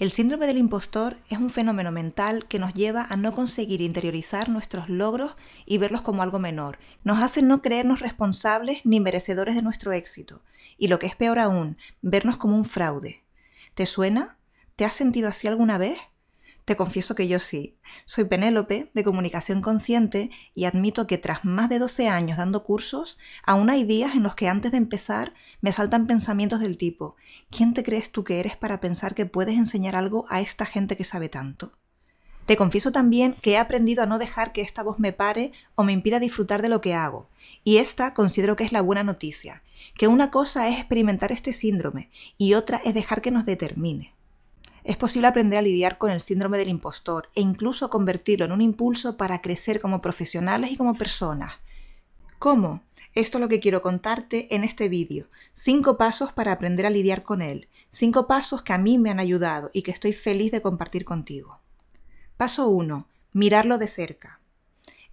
El síndrome del impostor es un fenómeno mental que nos lleva a no conseguir interiorizar nuestros logros y verlos como algo menor. Nos hace no creernos responsables ni merecedores de nuestro éxito. Y lo que es peor aún, vernos como un fraude. ¿Te suena? ¿Te has sentido así alguna vez? Te confieso que yo sí. Soy Penélope, de comunicación consciente, y admito que tras más de 12 años dando cursos, aún hay días en los que antes de empezar me saltan pensamientos del tipo, ¿quién te crees tú que eres para pensar que puedes enseñar algo a esta gente que sabe tanto? Te confieso también que he aprendido a no dejar que esta voz me pare o me impida disfrutar de lo que hago. Y esta considero que es la buena noticia, que una cosa es experimentar este síndrome y otra es dejar que nos determine. Es posible aprender a lidiar con el síndrome del impostor e incluso convertirlo en un impulso para crecer como profesionales y como personas. ¿Cómo? Esto es lo que quiero contarte en este vídeo. Cinco pasos para aprender a lidiar con él. Cinco pasos que a mí me han ayudado y que estoy feliz de compartir contigo. Paso 1. Mirarlo de cerca.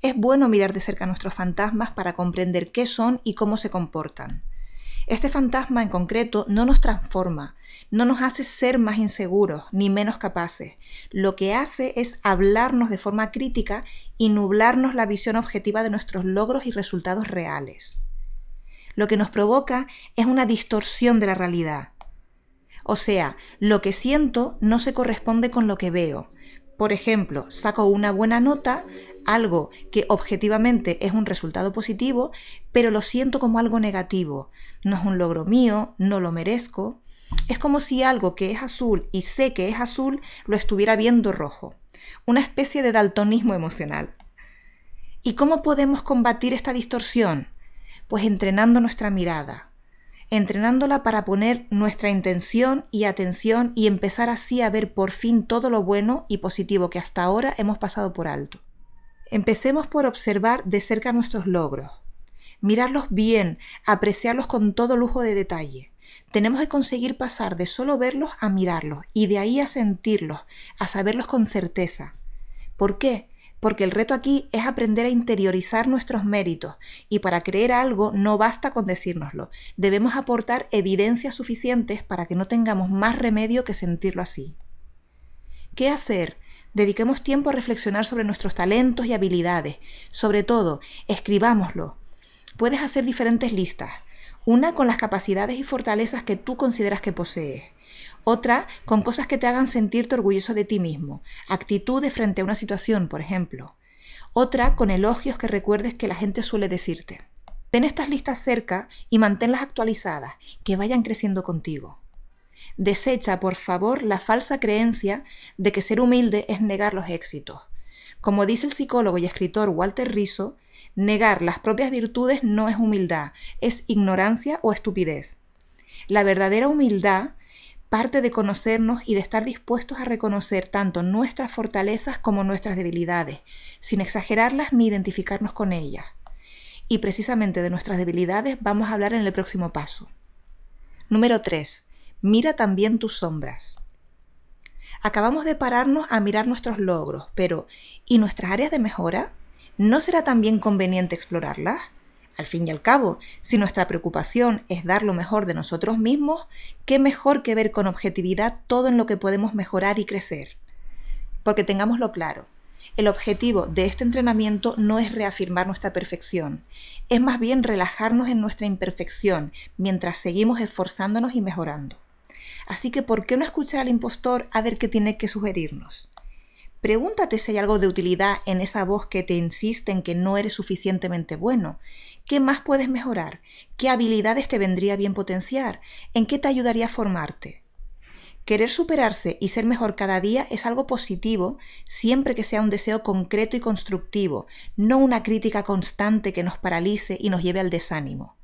Es bueno mirar de cerca a nuestros fantasmas para comprender qué son y cómo se comportan. Este fantasma en concreto no nos transforma, no nos hace ser más inseguros ni menos capaces. Lo que hace es hablarnos de forma crítica y nublarnos la visión objetiva de nuestros logros y resultados reales. Lo que nos provoca es una distorsión de la realidad. O sea, lo que siento no se corresponde con lo que veo. Por ejemplo, saco una buena nota, algo que objetivamente es un resultado positivo, pero lo siento como algo negativo. No es un logro mío, no lo merezco. Es como si algo que es azul y sé que es azul lo estuviera viendo rojo. Una especie de daltonismo emocional. ¿Y cómo podemos combatir esta distorsión? Pues entrenando nuestra mirada, entrenándola para poner nuestra intención y atención y empezar así a ver por fin todo lo bueno y positivo que hasta ahora hemos pasado por alto. Empecemos por observar de cerca nuestros logros, mirarlos bien, apreciarlos con todo lujo de detalle. Tenemos que conseguir pasar de solo verlos a mirarlos y de ahí a sentirlos, a saberlos con certeza. ¿Por qué? Porque el reto aquí es aprender a interiorizar nuestros méritos y para creer algo no basta con decírnoslo, debemos aportar evidencias suficientes para que no tengamos más remedio que sentirlo así. ¿Qué hacer? Dediquemos tiempo a reflexionar sobre nuestros talentos y habilidades. Sobre todo, escribámoslo. Puedes hacer diferentes listas. Una con las capacidades y fortalezas que tú consideras que posees. Otra con cosas que te hagan sentirte orgulloso de ti mismo. Actitudes frente a una situación, por ejemplo. Otra con elogios que recuerdes que la gente suele decirte. Ten estas listas cerca y manténlas actualizadas, que vayan creciendo contigo. Desecha, por favor, la falsa creencia de que ser humilde es negar los éxitos. Como dice el psicólogo y escritor Walter Rizzo, negar las propias virtudes no es humildad, es ignorancia o estupidez. La verdadera humildad parte de conocernos y de estar dispuestos a reconocer tanto nuestras fortalezas como nuestras debilidades, sin exagerarlas ni identificarnos con ellas. Y precisamente de nuestras debilidades vamos a hablar en el próximo paso. Número 3 mira también tus sombras. Acabamos de pararnos a mirar nuestros logros, pero ¿y nuestras áreas de mejora? ¿No será también conveniente explorarlas? Al fin y al cabo, si nuestra preocupación es dar lo mejor de nosotros mismos, ¿qué mejor que ver con objetividad todo en lo que podemos mejorar y crecer? Porque tengámoslo claro, el objetivo de este entrenamiento no es reafirmar nuestra perfección, es más bien relajarnos en nuestra imperfección mientras seguimos esforzándonos y mejorando. Así que, ¿por qué no escuchar al impostor a ver qué tiene que sugerirnos? Pregúntate si hay algo de utilidad en esa voz que te insiste en que no eres suficientemente bueno. ¿Qué más puedes mejorar? ¿Qué habilidades te vendría bien potenciar? ¿En qué te ayudaría a formarte? Querer superarse y ser mejor cada día es algo positivo siempre que sea un deseo concreto y constructivo, no una crítica constante que nos paralice y nos lleve al desánimo.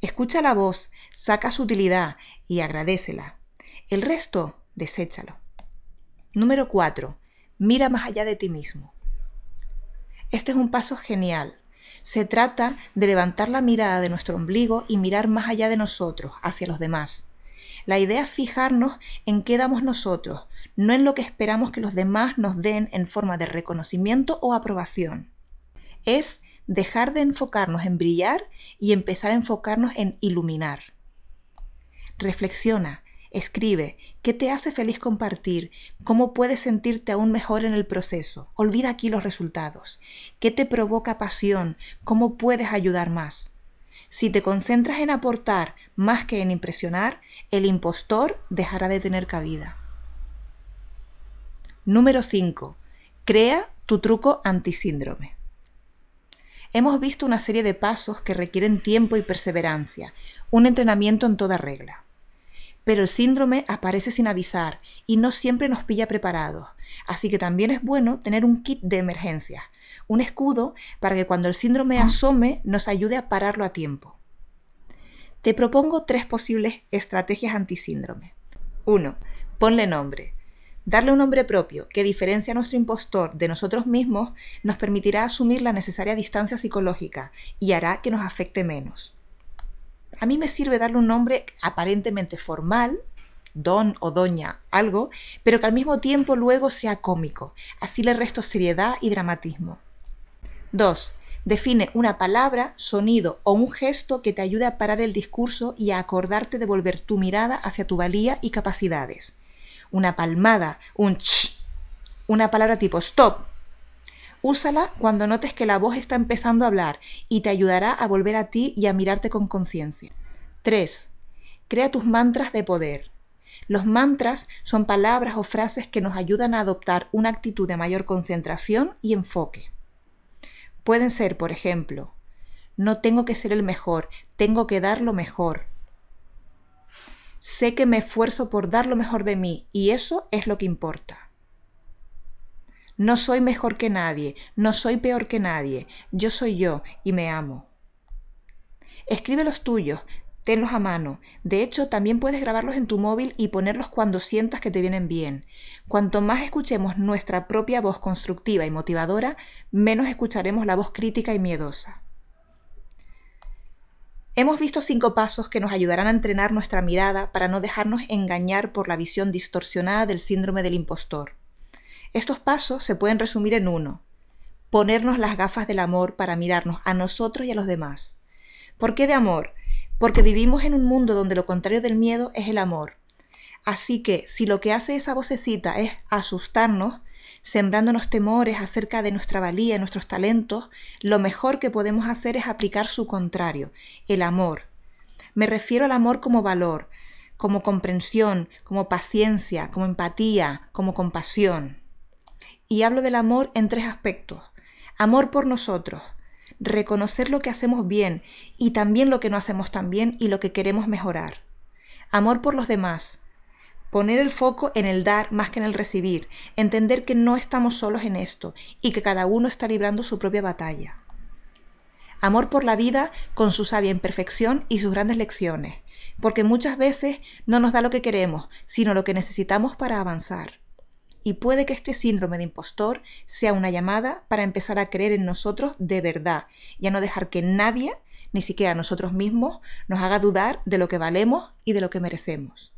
Escucha la voz, saca su utilidad y agradecela. El resto, deséchalo. Número 4. Mira más allá de ti mismo. Este es un paso genial. Se trata de levantar la mirada de nuestro ombligo y mirar más allá de nosotros, hacia los demás. La idea es fijarnos en qué damos nosotros, no en lo que esperamos que los demás nos den en forma de reconocimiento o aprobación. Es dejar de enfocarnos en brillar y empezar a enfocarnos en iluminar. Reflexiona, Escribe qué te hace feliz compartir, cómo puedes sentirte aún mejor en el proceso. Olvida aquí los resultados. ¿Qué te provoca pasión? ¿Cómo puedes ayudar más? Si te concentras en aportar más que en impresionar, el impostor dejará de tener cabida. Número 5. Crea tu truco antisíndrome. Hemos visto una serie de pasos que requieren tiempo y perseverancia, un entrenamiento en toda regla. Pero el síndrome aparece sin avisar y no siempre nos pilla preparados, así que también es bueno tener un kit de emergencia, un escudo para que cuando el síndrome asome nos ayude a pararlo a tiempo. Te propongo tres posibles estrategias antisíndrome. 1. Ponle nombre. Darle un nombre propio que diferencia a nuestro impostor de nosotros mismos nos permitirá asumir la necesaria distancia psicológica y hará que nos afecte menos. A mí me sirve darle un nombre aparentemente formal, don o doña, algo, pero que al mismo tiempo luego sea cómico. Así le resto seriedad y dramatismo. 2. Define una palabra, sonido o un gesto que te ayude a parar el discurso y a acordarte de volver tu mirada hacia tu valía y capacidades una palmada, un ch, una palabra tipo stop. Úsala cuando notes que la voz está empezando a hablar y te ayudará a volver a ti y a mirarte con conciencia. 3. Crea tus mantras de poder. Los mantras son palabras o frases que nos ayudan a adoptar una actitud de mayor concentración y enfoque. Pueden ser, por ejemplo, no tengo que ser el mejor, tengo que dar lo mejor. Sé que me esfuerzo por dar lo mejor de mí y eso es lo que importa. No soy mejor que nadie, no soy peor que nadie, yo soy yo y me amo. Escribe los tuyos, tenlos a mano. De hecho, también puedes grabarlos en tu móvil y ponerlos cuando sientas que te vienen bien. Cuanto más escuchemos nuestra propia voz constructiva y motivadora, menos escucharemos la voz crítica y miedosa. Hemos visto cinco pasos que nos ayudarán a entrenar nuestra mirada para no dejarnos engañar por la visión distorsionada del síndrome del impostor. Estos pasos se pueden resumir en uno. Ponernos las gafas del amor para mirarnos a nosotros y a los demás. ¿Por qué de amor? Porque vivimos en un mundo donde lo contrario del miedo es el amor. Así que si lo que hace esa vocecita es asustarnos, sembrándonos temores acerca de nuestra valía nuestros talentos, lo mejor que podemos hacer es aplicar su contrario, el amor. Me refiero al amor como valor, como comprensión, como paciencia, como empatía, como compasión. Y hablo del amor en tres aspectos. Amor por nosotros, reconocer lo que hacemos bien y también lo que no hacemos tan bien y lo que queremos mejorar. Amor por los demás, Poner el foco en el dar más que en el recibir, entender que no estamos solos en esto y que cada uno está librando su propia batalla. Amor por la vida con su sabia imperfección y sus grandes lecciones, porque muchas veces no nos da lo que queremos, sino lo que necesitamos para avanzar. Y puede que este síndrome de impostor sea una llamada para empezar a creer en nosotros de verdad y a no dejar que nadie, ni siquiera nosotros mismos, nos haga dudar de lo que valemos y de lo que merecemos.